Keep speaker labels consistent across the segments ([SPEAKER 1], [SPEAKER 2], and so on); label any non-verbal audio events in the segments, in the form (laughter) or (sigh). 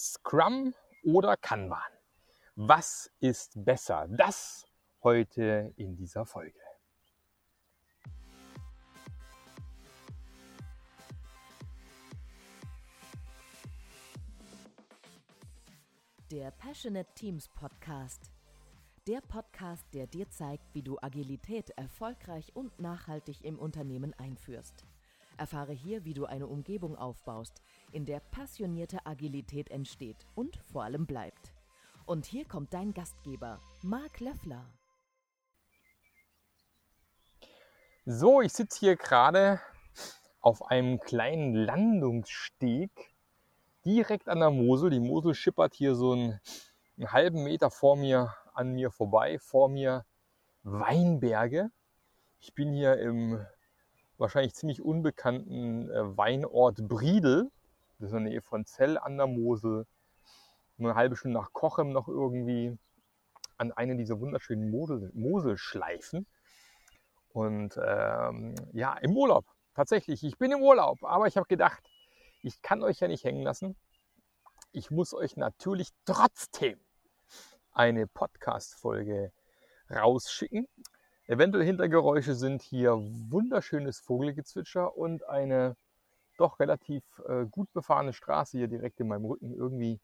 [SPEAKER 1] Scrum oder Kanban? Was ist besser? Das heute in dieser Folge.
[SPEAKER 2] Der Passionate Teams Podcast. Der Podcast, der dir zeigt, wie du Agilität erfolgreich und nachhaltig im Unternehmen einführst. Erfahre hier, wie du eine Umgebung aufbaust, in der passionierte Agilität entsteht und vor allem bleibt. Und hier kommt dein Gastgeber, Marc Löffler.
[SPEAKER 1] So, ich sitze hier gerade auf einem kleinen Landungssteg direkt an der Mosel. Die Mosel schippert hier so einen, einen halben Meter vor mir an mir vorbei. Vor mir Weinberge. Ich bin hier im wahrscheinlich ziemlich unbekannten äh, Weinort Briedel. Das ist in der Nähe von Zell an der Mosel. Nur eine halbe Stunde nach Kochem noch irgendwie an einer dieser wunderschönen Mosel, Moselschleifen. Und ähm, ja, im Urlaub. Tatsächlich, ich bin im Urlaub. Aber ich habe gedacht, ich kann euch ja nicht hängen lassen. Ich muss euch natürlich trotzdem eine Podcast-Folge rausschicken. Eventuell Hintergeräusche sind hier wunderschönes Vogelgezwitscher und eine doch relativ äh, gut befahrene Straße hier direkt in meinem Rücken. Irgendwie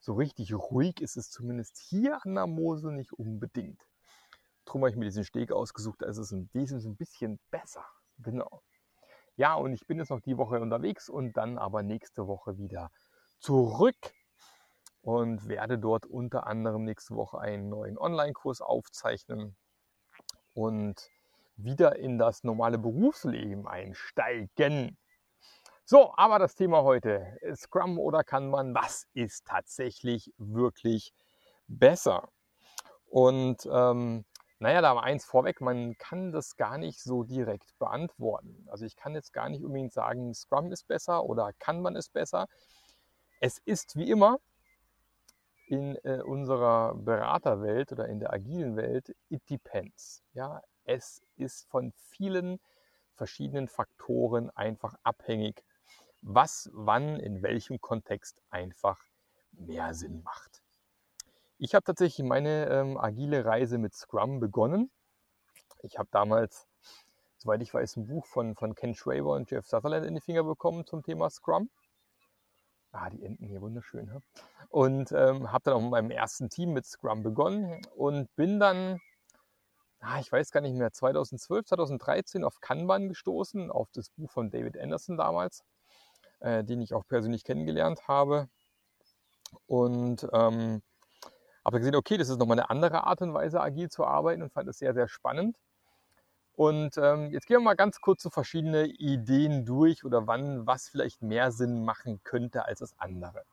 [SPEAKER 1] so richtig ruhig ist es zumindest hier an der Mosel nicht unbedingt. Darum habe ich mir diesen Steg ausgesucht, da ist es ein, ein bisschen besser. Genau. Ja, und ich bin jetzt noch die Woche unterwegs und dann aber nächste Woche wieder zurück und werde dort unter anderem nächste Woche einen neuen Online-Kurs aufzeichnen und wieder in das normale Berufsleben einsteigen. So, aber das Thema heute, Scrum oder kann man, was ist tatsächlich wirklich besser? Und ähm, naja, da war eins vorweg, man kann das gar nicht so direkt beantworten. Also ich kann jetzt gar nicht unbedingt sagen, Scrum ist besser oder kann man es besser. Es ist wie immer in äh, unserer Beraterwelt oder in der agilen Welt, it depends. Ja, es ist von vielen verschiedenen Faktoren einfach abhängig, was wann in welchem Kontext einfach mehr Sinn macht. Ich habe tatsächlich meine ähm, agile Reise mit Scrum begonnen. Ich habe damals, soweit ich weiß, ein Buch von, von Ken Schwaber und Jeff Sutherland in die Finger bekommen zum Thema Scrum. Ah, die Enten hier wunderschön. Ja? Und ähm, habe dann auch mit meinem ersten Team mit Scrum begonnen und bin dann, ah, ich weiß gar nicht mehr, 2012, 2013 auf Kanban gestoßen, auf das Buch von David Anderson damals, äh, den ich auch persönlich kennengelernt habe. Und ähm, habe gesehen, okay, das ist nochmal eine andere Art und Weise, agil zu arbeiten und fand es sehr, sehr spannend. Und ähm, jetzt gehen wir mal ganz kurz so verschiedene Ideen durch oder wann was vielleicht mehr Sinn machen könnte als das andere.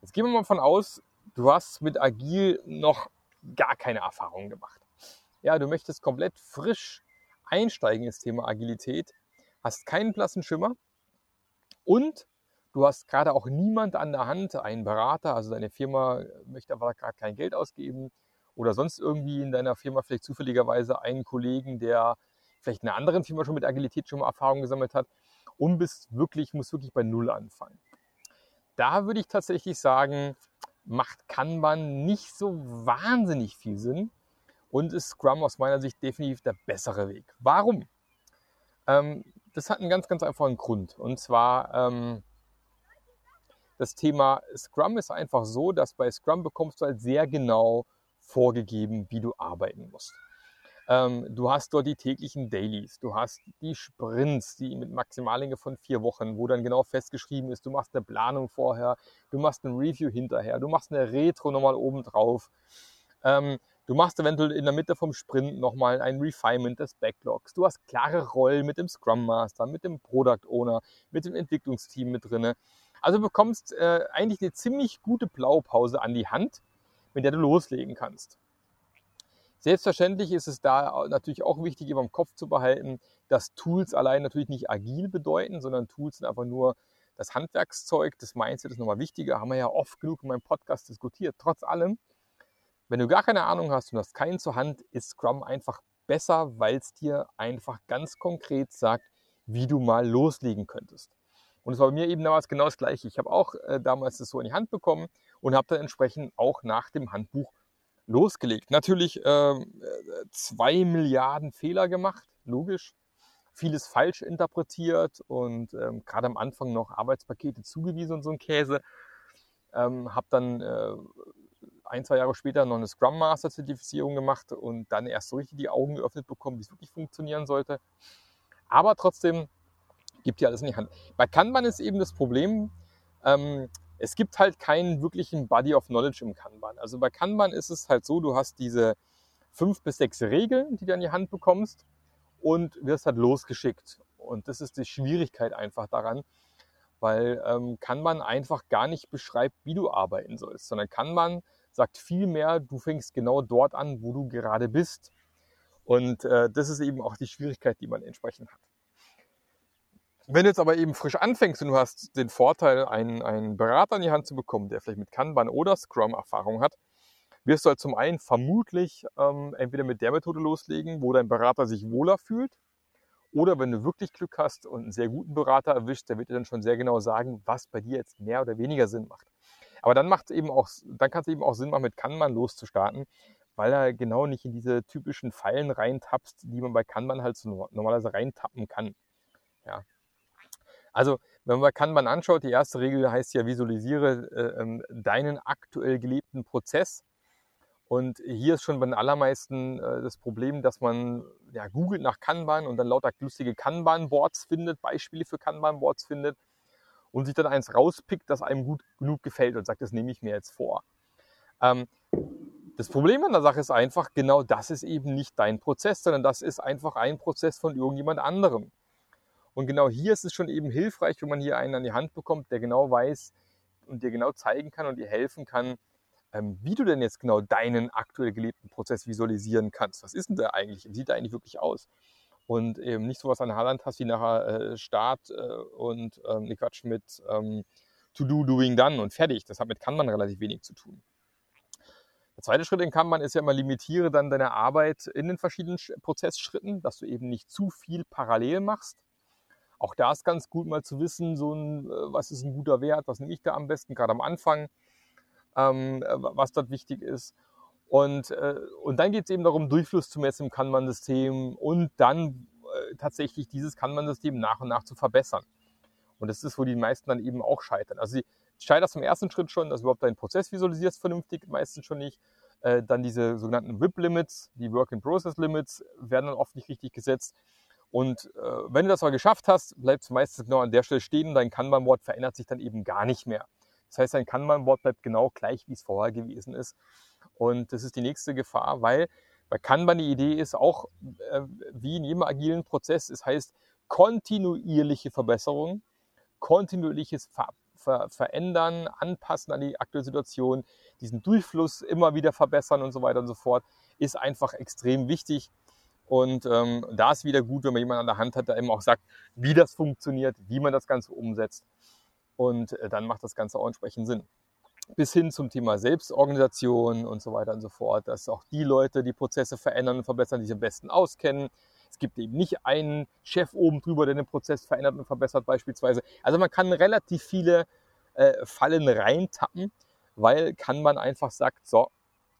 [SPEAKER 1] Jetzt gehen wir mal von aus, du hast mit Agil noch gar keine Erfahrung gemacht. Ja, du möchtest komplett frisch einsteigen ins Thema Agilität, hast keinen blassen Schimmer und du hast gerade auch niemand an der Hand, einen Berater, also deine Firma möchte aber gerade kein Geld ausgeben, oder sonst irgendwie in deiner Firma vielleicht zufälligerweise einen Kollegen, der vielleicht in einer anderen Firma schon mit Agilität schon mal Erfahrung gesammelt hat und bist wirklich, muss wirklich bei Null anfangen. Da würde ich tatsächlich sagen, macht Kanban nicht so wahnsinnig viel Sinn und ist Scrum aus meiner Sicht definitiv der bessere Weg. Warum? Ähm, das hat einen ganz, ganz einfachen Grund. Und zwar ähm, das Thema Scrum ist einfach so, dass bei Scrum bekommst du halt sehr genau vorgegeben, wie du arbeiten musst. Ähm, du hast dort die täglichen Dailies, du hast die Sprints, die mit Maximallänge von vier Wochen, wo dann genau festgeschrieben ist, du machst eine Planung vorher, du machst ein Review hinterher, du machst eine Retro nochmal oben drauf. Ähm, du machst eventuell in der Mitte vom Sprint nochmal ein Refinement des Backlogs. Du hast klare Rollen mit dem Scrum Master, mit dem Product Owner, mit dem Entwicklungsteam mit drinne. Also bekommst äh, eigentlich eine ziemlich gute Blaupause an die Hand, mit der du loslegen kannst. Selbstverständlich ist es da natürlich auch wichtig, immer im Kopf zu behalten, dass Tools allein natürlich nicht agil bedeuten, sondern Tools sind einfach nur das Handwerkszeug, das Mindset ist nochmal wichtiger, haben wir ja oft genug in meinem Podcast diskutiert. Trotz allem, wenn du gar keine Ahnung hast und hast keinen zur Hand, ist Scrum einfach besser, weil es dir einfach ganz konkret sagt, wie du mal loslegen könntest. Und es war bei mir eben damals genau das Gleiche. Ich habe auch äh, damals das so in die Hand bekommen und habe dann entsprechend auch nach dem Handbuch losgelegt. Natürlich äh, zwei Milliarden Fehler gemacht, logisch. Vieles falsch interpretiert und ähm, gerade am Anfang noch Arbeitspakete zugewiesen und so ein Käse. Ähm, habe dann äh, ein, zwei Jahre später noch eine Scrum Master Zertifizierung gemacht und dann erst so richtig die Augen geöffnet bekommen, wie es wirklich funktionieren sollte. Aber trotzdem gibt dir alles in die Hand. Bei Kanban ist eben das Problem, ähm, es gibt halt keinen wirklichen Body of Knowledge im Kanban. Also bei Kanban ist es halt so, du hast diese fünf bis sechs Regeln, die du in die Hand bekommst und wirst halt losgeschickt. Und das ist die Schwierigkeit einfach daran, weil ähm, Kanban einfach gar nicht beschreibt, wie du arbeiten sollst, sondern Kanban sagt vielmehr, du fängst genau dort an, wo du gerade bist. Und äh, das ist eben auch die Schwierigkeit, die man entsprechend hat. Wenn du jetzt aber eben frisch anfängst und du hast den Vorteil, einen, einen Berater in die Hand zu bekommen, der vielleicht mit Kanban oder Scrum Erfahrung hat, wirst du halt zum einen vermutlich ähm, entweder mit der Methode loslegen, wo dein Berater sich wohler fühlt, oder wenn du wirklich Glück hast und einen sehr guten Berater erwischt, der wird dir dann schon sehr genau sagen, was bei dir jetzt mehr oder weniger Sinn macht. Aber dann dann kann es eben auch Sinn machen, mit Kanban loszustarten, weil er genau nicht in diese typischen Fallen reintappst, die man bei Kanban halt so normalerweise reintappen kann. Ja. Also, wenn man Kanban anschaut, die erste Regel heißt ja, visualisiere äh, ähm, deinen aktuell gelebten Prozess. Und hier ist schon bei den allermeisten äh, das Problem, dass man ja, googelt nach Kanban und dann lauter lustige Kanban-Boards findet, Beispiele für Kanban-Boards findet und sich dann eins rauspickt, das einem gut genug gefällt und sagt, das nehme ich mir jetzt vor. Ähm, das Problem an der Sache ist einfach, genau das ist eben nicht dein Prozess, sondern das ist einfach ein Prozess von irgendjemand anderem. Und genau hier ist es schon eben hilfreich, wenn man hier einen an die Hand bekommt, der genau weiß und dir genau zeigen kann und dir helfen kann, ähm, wie du denn jetzt genau deinen aktuell gelebten Prozess visualisieren kannst. Was ist denn der eigentlich? Wie sieht der eigentlich wirklich aus? Und eben nicht sowas an der Hand hast wie nachher äh, Start äh, und ne Quatsch mit ähm, To Do, Doing, Done und fertig. Das hat mit Kanban relativ wenig zu tun. Der zweite Schritt in Kanban ist ja immer, limitiere dann deine Arbeit in den verschiedenen Prozessschritten, dass du eben nicht zu viel parallel machst, auch da ist ganz gut mal zu wissen, so ein, äh, was ist ein guter Wert, was nehme ich da am besten, gerade am Anfang, ähm, äh, was dort wichtig ist. Und, äh, und dann geht es eben darum, Durchfluss zu messen im Kanban-System und dann äh, tatsächlich dieses Kanban-System nach und nach zu verbessern. Und das ist, wo die meisten dann eben auch scheitern. Also sie scheiterst im ersten Schritt schon, dass du überhaupt deinen Prozess visualisierst vernünftig, meistens schon nicht. Äh, dann diese sogenannten WIP-Limits, die Work-in-Process-Limits, werden dann oft nicht richtig gesetzt. Und äh, wenn du das aber geschafft hast, bleibt es meistens genau an der Stelle stehen. Dein Kanban-Board verändert sich dann eben gar nicht mehr. Das heißt, dein Kanban-Board bleibt genau gleich, wie es vorher gewesen ist. Und das ist die nächste Gefahr, weil bei Kanban die Idee ist auch, äh, wie in jedem agilen Prozess, es heißt kontinuierliche Verbesserung, kontinuierliches Ver Ver Verändern, Anpassen an die aktuelle Situation, diesen Durchfluss immer wieder verbessern und so weiter und so fort, ist einfach extrem wichtig. Und ähm, da ist wieder gut, wenn man jemanden an der Hand hat, der eben auch sagt, wie das funktioniert, wie man das Ganze umsetzt. Und äh, dann macht das Ganze auch entsprechend Sinn. Bis hin zum Thema Selbstorganisation und so weiter und so fort, dass auch die Leute die Prozesse verändern und verbessern, die sich am besten auskennen. Es gibt eben nicht einen Chef oben drüber, der den Prozess verändert und verbessert beispielsweise. Also man kann relativ viele äh, Fallen reintappen, weil kann man einfach sagt, so,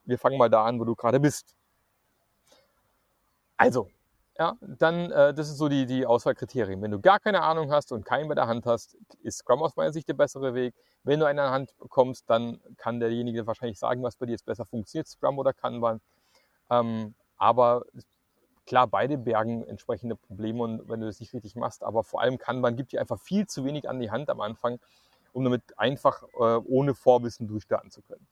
[SPEAKER 1] wir fangen mal da an, wo du gerade bist. Also, ja, dann, äh, das ist so die, die Auswahlkriterien. Wenn du gar keine Ahnung hast und keinen bei der Hand hast, ist Scrum aus meiner Sicht der bessere Weg. Wenn du einen an der Hand bekommst, dann kann derjenige wahrscheinlich sagen, was bei dir jetzt besser funktioniert, Scrum oder Kanban. Ähm, aber klar, beide bergen entsprechende Probleme und wenn du das nicht richtig machst, aber vor allem Kanban gibt dir einfach viel zu wenig an die Hand am Anfang, um damit einfach äh, ohne Vorwissen durchstarten zu können.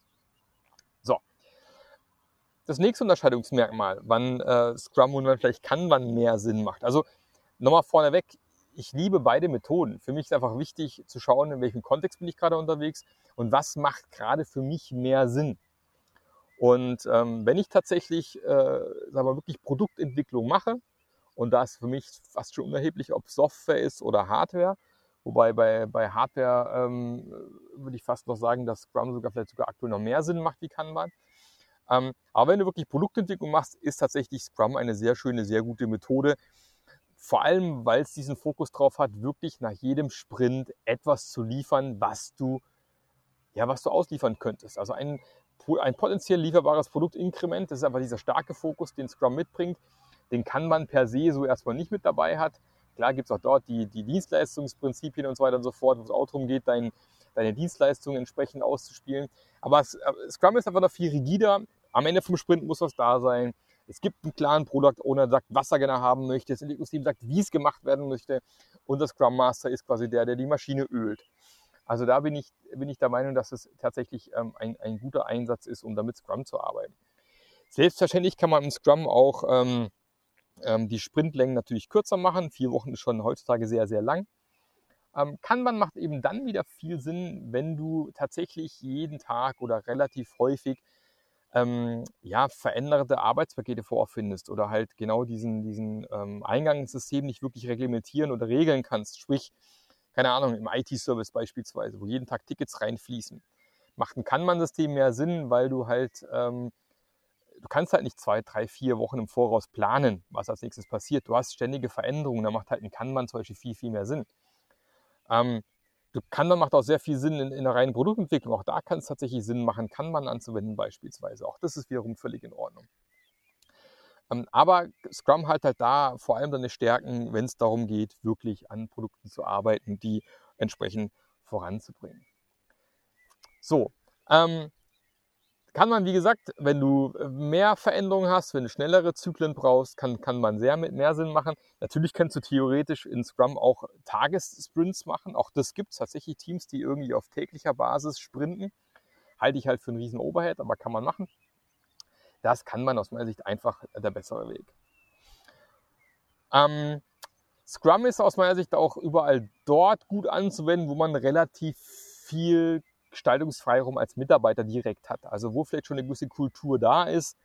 [SPEAKER 1] Das nächste Unterscheidungsmerkmal, wann äh, Scrum und wann vielleicht Kanban mehr Sinn macht. Also nochmal vorneweg, ich liebe beide Methoden. Für mich ist einfach wichtig zu schauen, in welchem Kontext bin ich gerade unterwegs und was macht gerade für mich mehr Sinn. Und ähm, wenn ich tatsächlich, äh, sagen wir, wirklich Produktentwicklung mache, und da ist für mich fast schon unerheblich, ob Software ist oder Hardware, wobei bei, bei Hardware ähm, würde ich fast noch sagen, dass Scrum sogar vielleicht sogar aktuell noch mehr Sinn macht wie Kanban. Ähm, aber wenn du wirklich Produktentwicklung machst, ist tatsächlich Scrum eine sehr schöne, sehr gute Methode. vor allem, weil es diesen Fokus drauf hat, wirklich nach jedem Sprint etwas zu liefern, was du, ja, was du ausliefern könntest. Also ein, ein potenziell lieferbares Produktinkrement, das ist einfach dieser starke Fokus, den Scrum mitbringt. Den kann man per se so erstmal nicht mit dabei hat. Klar gibt es auch dort die, die Dienstleistungsprinzipien und so weiter und so fort, wo es auch darum geht, dein, deine Dienstleistungen entsprechend auszuspielen. Aber äh, Scrum ist einfach noch viel rigider. Am Ende vom Sprint muss was da sein. Es gibt einen klaren Product Owner, der sagt, was er gerne haben möchte. Das Entwicklungsteam sagt, wie es gemacht werden möchte. Und das Scrum Master ist quasi der, der die Maschine ölt. Also da bin ich, bin ich der Meinung, dass es tatsächlich ähm, ein, ein guter Einsatz ist, um damit Scrum zu arbeiten. Selbstverständlich kann man im Scrum auch ähm, ähm, die Sprintlängen natürlich kürzer machen. Vier Wochen ist schon heutzutage sehr, sehr lang. Ähm, Kanban macht eben dann wieder viel Sinn, wenn du tatsächlich jeden Tag oder relativ häufig ähm, ja, veränderte Arbeitspakete vorfindest oder halt genau diesen, diesen ähm, Eingangssystem nicht wirklich reglementieren oder regeln kannst. Sprich, keine Ahnung, im IT-Service beispielsweise, wo jeden Tag Tickets reinfließen. Macht ein Kanban-System mehr Sinn, weil du halt, ähm, du kannst halt nicht zwei, drei, vier Wochen im Voraus planen, was als nächstes passiert. Du hast ständige Veränderungen, da macht halt ein Kanban zum Beispiel viel, viel mehr Sinn. Ähm, Kanban macht auch sehr viel Sinn in, in der reinen Produktentwicklung. Auch da kann es tatsächlich Sinn machen, Kanban anzuwenden beispielsweise. Auch das ist wiederum völlig in Ordnung. Ähm, aber Scrum hat halt da vor allem seine Stärken, wenn es darum geht, wirklich an Produkten zu arbeiten, die entsprechend voranzubringen. So, ähm, kann man, wie gesagt, wenn du äh, mehr Veränderungen hast, wenn du schnellere Zyklen brauchst, kann, kann man sehr mit mehr Sinn machen. Natürlich kannst du theoretisch in Scrum auch Tagessprints machen. Auch das gibt es tatsächlich Teams, die irgendwie auf täglicher Basis sprinten. Halte ich halt für einen riesen Overhead, aber kann man machen. Das kann man aus meiner Sicht einfach der bessere Weg. Ähm, Scrum ist aus meiner Sicht auch überall dort gut anzuwenden, wo man relativ viel Gestaltungsfreiraum als Mitarbeiter direkt hat. Also wo vielleicht schon eine gewisse Kultur da ist,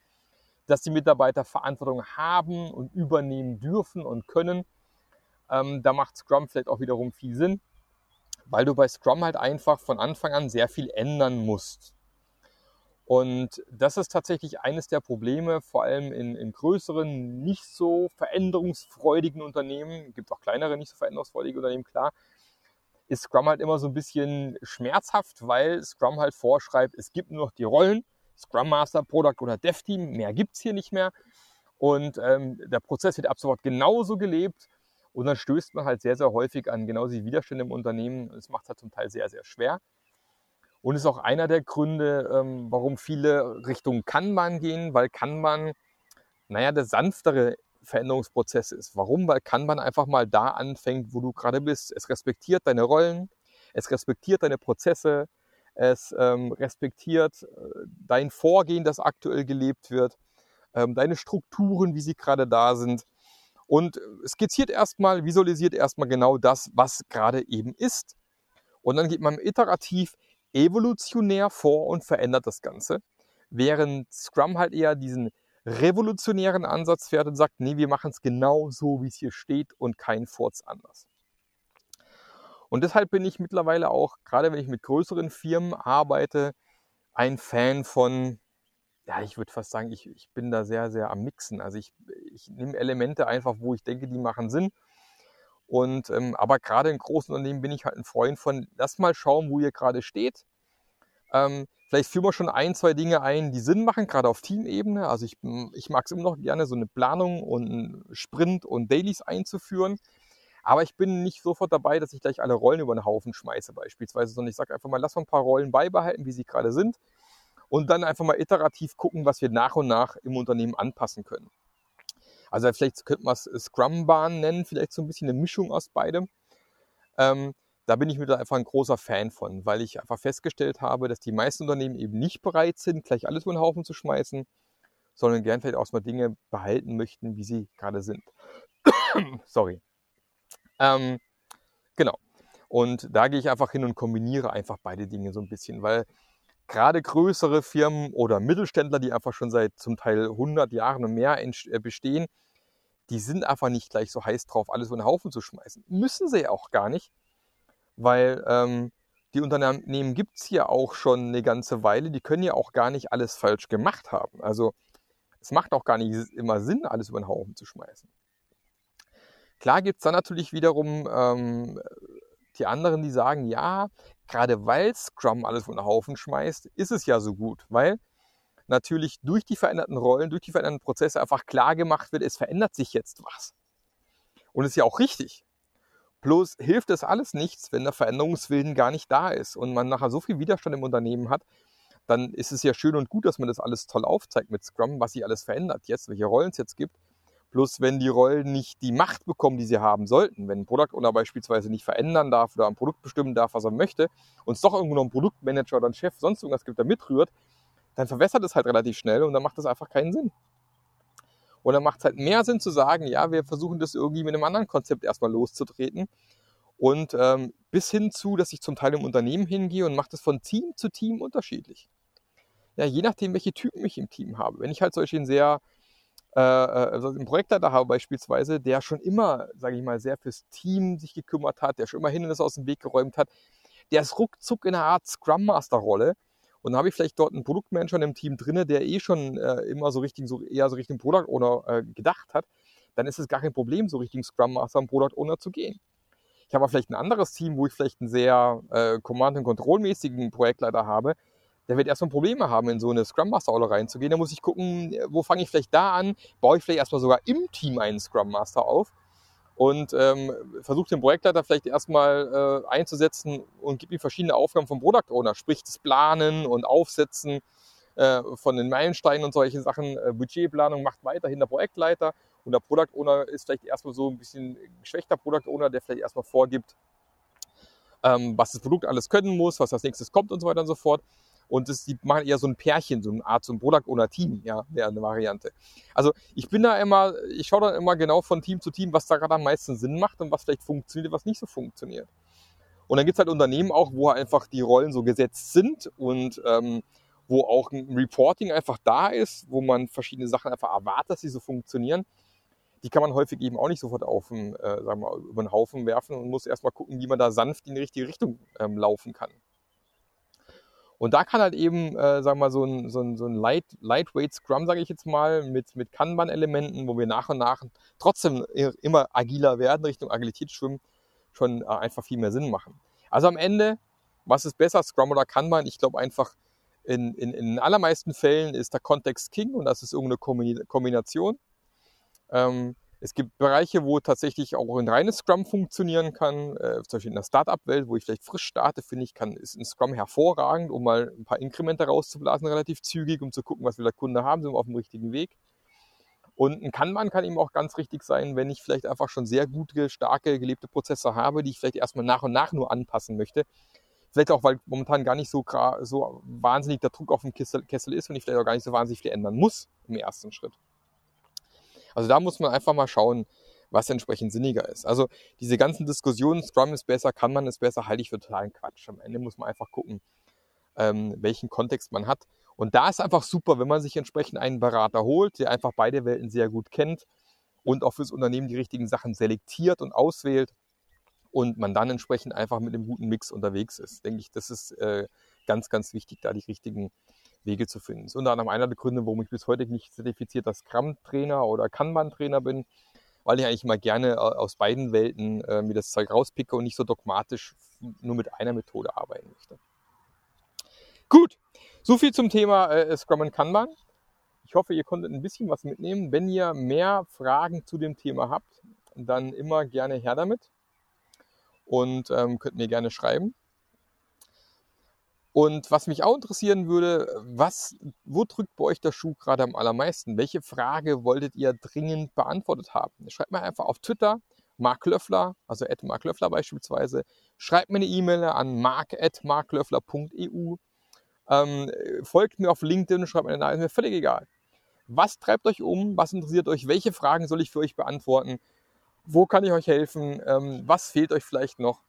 [SPEAKER 1] dass die Mitarbeiter Verantwortung haben und übernehmen dürfen und können. Ähm, da macht Scrum vielleicht auch wiederum viel Sinn, weil du bei Scrum halt einfach von Anfang an sehr viel ändern musst. Und das ist tatsächlich eines der Probleme, vor allem in, in größeren, nicht so veränderungsfreudigen Unternehmen. Gibt auch kleinere, nicht so veränderungsfreudige Unternehmen, klar ist Scrum halt immer so ein bisschen schmerzhaft, weil Scrum halt vorschreibt, es gibt nur noch die Rollen, Scrum Master, Product oder Dev Team, mehr gibt es hier nicht mehr. Und ähm, der Prozess wird ab sofort genauso gelebt. Und dann stößt man halt sehr, sehr häufig an genau diese Widerstände im Unternehmen. Das macht es halt zum Teil sehr, sehr schwer. Und ist auch einer der Gründe, ähm, warum viele Richtung Kanban gehen, weil Kanban, naja, der sanftere Veränderungsprozess ist. Warum? Weil Kanban einfach mal da anfängt, wo du gerade bist. Es respektiert deine Rollen, es respektiert deine Prozesse, es ähm, respektiert äh, dein Vorgehen, das aktuell gelebt wird, ähm, deine Strukturen, wie sie gerade da sind. Und skizziert erstmal, visualisiert erstmal genau das, was gerade eben ist. Und dann geht man iterativ, evolutionär vor und verändert das Ganze. Während Scrum halt eher diesen revolutionären Ansatz fährt und sagt, nee, wir machen es genau so, wie es hier steht und kein Furz anders. Und deshalb bin ich mittlerweile auch, gerade wenn ich mit größeren Firmen arbeite, ein Fan von, ja, ich würde fast sagen, ich, ich bin da sehr, sehr am Mixen. Also ich, ich nehme Elemente einfach, wo ich denke, die machen Sinn. Und ähm, aber gerade in großen Unternehmen bin ich halt ein Freund von, lass mal schauen, wo ihr gerade steht. Ähm, Vielleicht führen wir schon ein, zwei Dinge ein, die Sinn machen, gerade auf Teamebene. Also ich, ich mag es immer noch gerne, so eine Planung und Sprint und Dailies einzuführen. Aber ich bin nicht sofort dabei, dass ich gleich alle Rollen über den Haufen schmeiße beispielsweise, sondern ich sage einfach mal, lass mal ein paar Rollen beibehalten, wie sie gerade sind. Und dann einfach mal iterativ gucken, was wir nach und nach im Unternehmen anpassen können. Also vielleicht könnte man es Scrum-Bahn nennen, vielleicht so ein bisschen eine Mischung aus beidem. Ähm, da bin ich mir da einfach ein großer Fan von, weil ich einfach festgestellt habe, dass die meisten Unternehmen eben nicht bereit sind, gleich alles über den Haufen zu schmeißen, sondern gern vielleicht auch mal Dinge behalten möchten, wie sie gerade sind. (coughs) Sorry. Ähm, genau. Und da gehe ich einfach hin und kombiniere einfach beide Dinge so ein bisschen, weil gerade größere Firmen oder Mittelständler, die einfach schon seit zum Teil 100 Jahren und mehr äh, bestehen, die sind einfach nicht gleich so heiß drauf, alles über den Haufen zu schmeißen. Müssen sie ja auch gar nicht, weil ähm, die Unternehmen gibt es ja auch schon eine ganze Weile, die können ja auch gar nicht alles falsch gemacht haben. Also es macht auch gar nicht immer Sinn, alles über den Haufen zu schmeißen. Klar gibt es dann natürlich wiederum ähm, die anderen, die sagen, ja, gerade weil Scrum alles von den Haufen schmeißt, ist es ja so gut, weil natürlich durch die veränderten Rollen, durch die veränderten Prozesse einfach klar gemacht wird, es verändert sich jetzt was. Und ist ja auch richtig. Bloß hilft das alles nichts, wenn der Veränderungswillen gar nicht da ist und man nachher so viel Widerstand im Unternehmen hat, dann ist es ja schön und gut, dass man das alles toll aufzeigt mit Scrum, was sich alles verändert jetzt, welche Rollen es jetzt gibt. Bloß wenn die Rollen nicht die Macht bekommen, die sie haben sollten, wenn ein Product Owner beispielsweise nicht verändern darf oder ein Produkt bestimmen darf, was er möchte, und es doch irgendwo noch einen Produktmanager oder einen Chef, sonst irgendwas gibt, der mitrührt, dann verwässert es halt relativ schnell und dann macht das einfach keinen Sinn. Und dann macht es halt mehr Sinn zu sagen, ja, wir versuchen das irgendwie mit einem anderen Konzept erstmal loszutreten. Und ähm, bis hin zu, dass ich zum Teil im Unternehmen hingehe und mache das von Team zu Team unterschiedlich. Ja, je nachdem, welche Typen ich im Team habe. Wenn ich halt solche einen sehr, äh also einen Projektleiter habe beispielsweise, der schon immer, sage ich mal, sehr fürs Team sich gekümmert hat, der schon immer Hindernisse aus dem Weg geräumt hat, der ist ruckzuck in einer Art Scrum Master Rolle und dann habe ich vielleicht dort einen Produktmanager im Team drin, der eh schon äh, immer so richtig, so eher so Richtung Product Owner äh, gedacht hat. Dann ist es gar kein Problem, so Richtung Scrum Master und Product Owner zu gehen. Ich habe vielleicht ein anderes Team, wo ich vielleicht einen sehr äh, Command- und Control-mäßigen Projektleiter habe. Der wird erstmal Probleme haben, in so eine Scrum Master Rolle reinzugehen. Da muss ich gucken, wo fange ich vielleicht da an? Baue ich vielleicht erstmal sogar im Team einen Scrum Master auf? Und ähm, versucht den Projektleiter vielleicht erstmal äh, einzusetzen und gibt ihm verschiedene Aufgaben vom Product Owner, sprich das Planen und Aufsetzen äh, von den Meilensteinen und solche Sachen, äh, Budgetplanung macht weiterhin der Projektleiter. Und der Product Owner ist vielleicht erstmal so ein bisschen geschwächter Product Owner, der vielleicht erstmal vorgibt, ähm, was das Produkt alles können muss, was als nächstes kommt und so weiter und so fort. Und das, die machen eher so ein Pärchen, so eine Art, so ein Product oder Team, ja, wäre eine Variante. Also ich bin da immer, ich schaue dann immer genau von Team zu Team, was da gerade am meisten Sinn macht und was vielleicht funktioniert, was nicht so funktioniert. Und dann gibt es halt Unternehmen auch, wo einfach die Rollen so gesetzt sind und ähm, wo auch ein Reporting einfach da ist, wo man verschiedene Sachen einfach erwartet, dass sie so funktionieren. Die kann man häufig eben auch nicht sofort auf den, äh, sagen wir, über den Haufen werfen und muss erstmal gucken, wie man da sanft in die richtige Richtung ähm, laufen kann. Und da kann halt eben, äh, sagen wir mal, so ein, so ein, so ein Light, Lightweight Scrum, sage ich jetzt mal, mit, mit Kanban-Elementen, wo wir nach und nach trotzdem immer agiler werden, Richtung Agilität schwimmen, schon äh, einfach viel mehr Sinn machen. Also am Ende, was ist besser, Scrum oder Kanban? Ich glaube einfach, in, in, in allermeisten Fällen ist der Kontext King und das ist irgendeine Kombination. Ähm, es gibt Bereiche, wo tatsächlich auch ein reines Scrum funktionieren kann. Äh, zum Beispiel in der Startup-Welt, wo ich vielleicht frisch starte, finde ich, kann, ist ein Scrum hervorragend, um mal ein paar Inkremente rauszublasen, relativ zügig, um zu gucken, was will der Kunde haben, sind wir auf dem richtigen Weg. Und ein Kanban kann eben auch ganz richtig sein, wenn ich vielleicht einfach schon sehr gute, starke, gelebte Prozesse habe, die ich vielleicht erstmal nach und nach nur anpassen möchte. Vielleicht auch, weil momentan gar nicht so, so wahnsinnig der Druck auf dem Kessel, Kessel ist und ich vielleicht auch gar nicht so wahnsinnig viel ändern muss im ersten Schritt. Also da muss man einfach mal schauen, was entsprechend sinniger ist. Also diese ganzen Diskussionen, Scrum ist besser, kann man es besser, halte ich für totalen Quatsch. Am Ende muss man einfach gucken, ähm, welchen Kontext man hat. Und da ist einfach super, wenn man sich entsprechend einen Berater holt, der einfach beide Welten sehr gut kennt und auch fürs Unternehmen die richtigen Sachen selektiert und auswählt und man dann entsprechend einfach mit einem guten Mix unterwegs ist. Denke ich, das ist äh, ganz, ganz wichtig, da die richtigen Wege zu finden. Das ist unter anderem einer der Gründe, warum ich bis heute nicht zertifizierter Scrum-Trainer oder Kanban-Trainer bin, weil ich eigentlich mal gerne äh, aus beiden Welten äh, mir das Zeug rauspicke und nicht so dogmatisch nur mit einer Methode arbeiten möchte. Gut, so viel zum Thema äh, Scrum und Kanban. Ich hoffe, ihr konntet ein bisschen was mitnehmen. Wenn ihr mehr Fragen zu dem Thema habt, dann immer gerne her damit und ähm, könnt mir gerne schreiben. Und was mich auch interessieren würde, was, wo drückt bei euch der Schuh gerade am allermeisten? Welche Frage wolltet ihr dringend beantwortet haben? Schreibt mir einfach auf Twitter, Mark Löffler, also at Mark Löffler beispielsweise. Schreibt mir eine E-Mail an mark.marklöffler.eu. Ähm, folgt mir auf LinkedIn, schreibt mir eine Nachricht, mir völlig egal. Was treibt euch um? Was interessiert euch? Welche Fragen soll ich für euch beantworten? Wo kann ich euch helfen? Ähm, was fehlt euch vielleicht noch?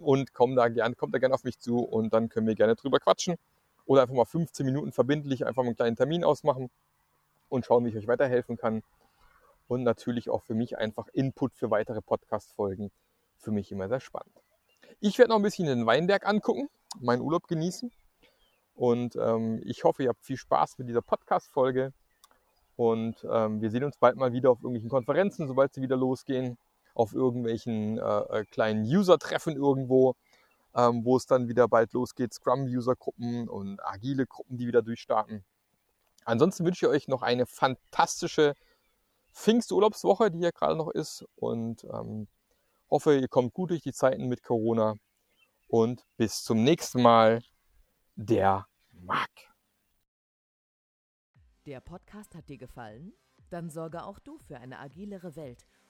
[SPEAKER 1] Und komm da gern, kommt da gerne auf mich zu und dann können wir gerne drüber quatschen. Oder einfach mal 15 Minuten verbindlich einfach mal einen kleinen Termin ausmachen und schauen, wie ich euch weiterhelfen kann. Und natürlich auch für mich einfach Input für weitere Podcast-Folgen. Für mich immer sehr spannend. Ich werde noch ein bisschen den Weinberg angucken, meinen Urlaub genießen. Und ähm, ich hoffe, ihr habt viel Spaß mit dieser Podcast-Folge. Und ähm, wir sehen uns bald mal wieder auf irgendwelchen Konferenzen, sobald sie wieder losgehen auf irgendwelchen äh, äh, kleinen User-Treffen irgendwo, ähm, wo es dann wieder bald losgeht, Scrum-User-Gruppen und agile Gruppen, die wieder durchstarten. Ansonsten wünsche ich euch noch eine fantastische Pfingsturlaubswoche, die hier gerade noch ist und ähm, hoffe, ihr kommt gut durch die Zeiten mit Corona und bis zum nächsten Mal, der Marc.
[SPEAKER 2] Der Podcast hat dir gefallen? Dann sorge auch du für eine agilere Welt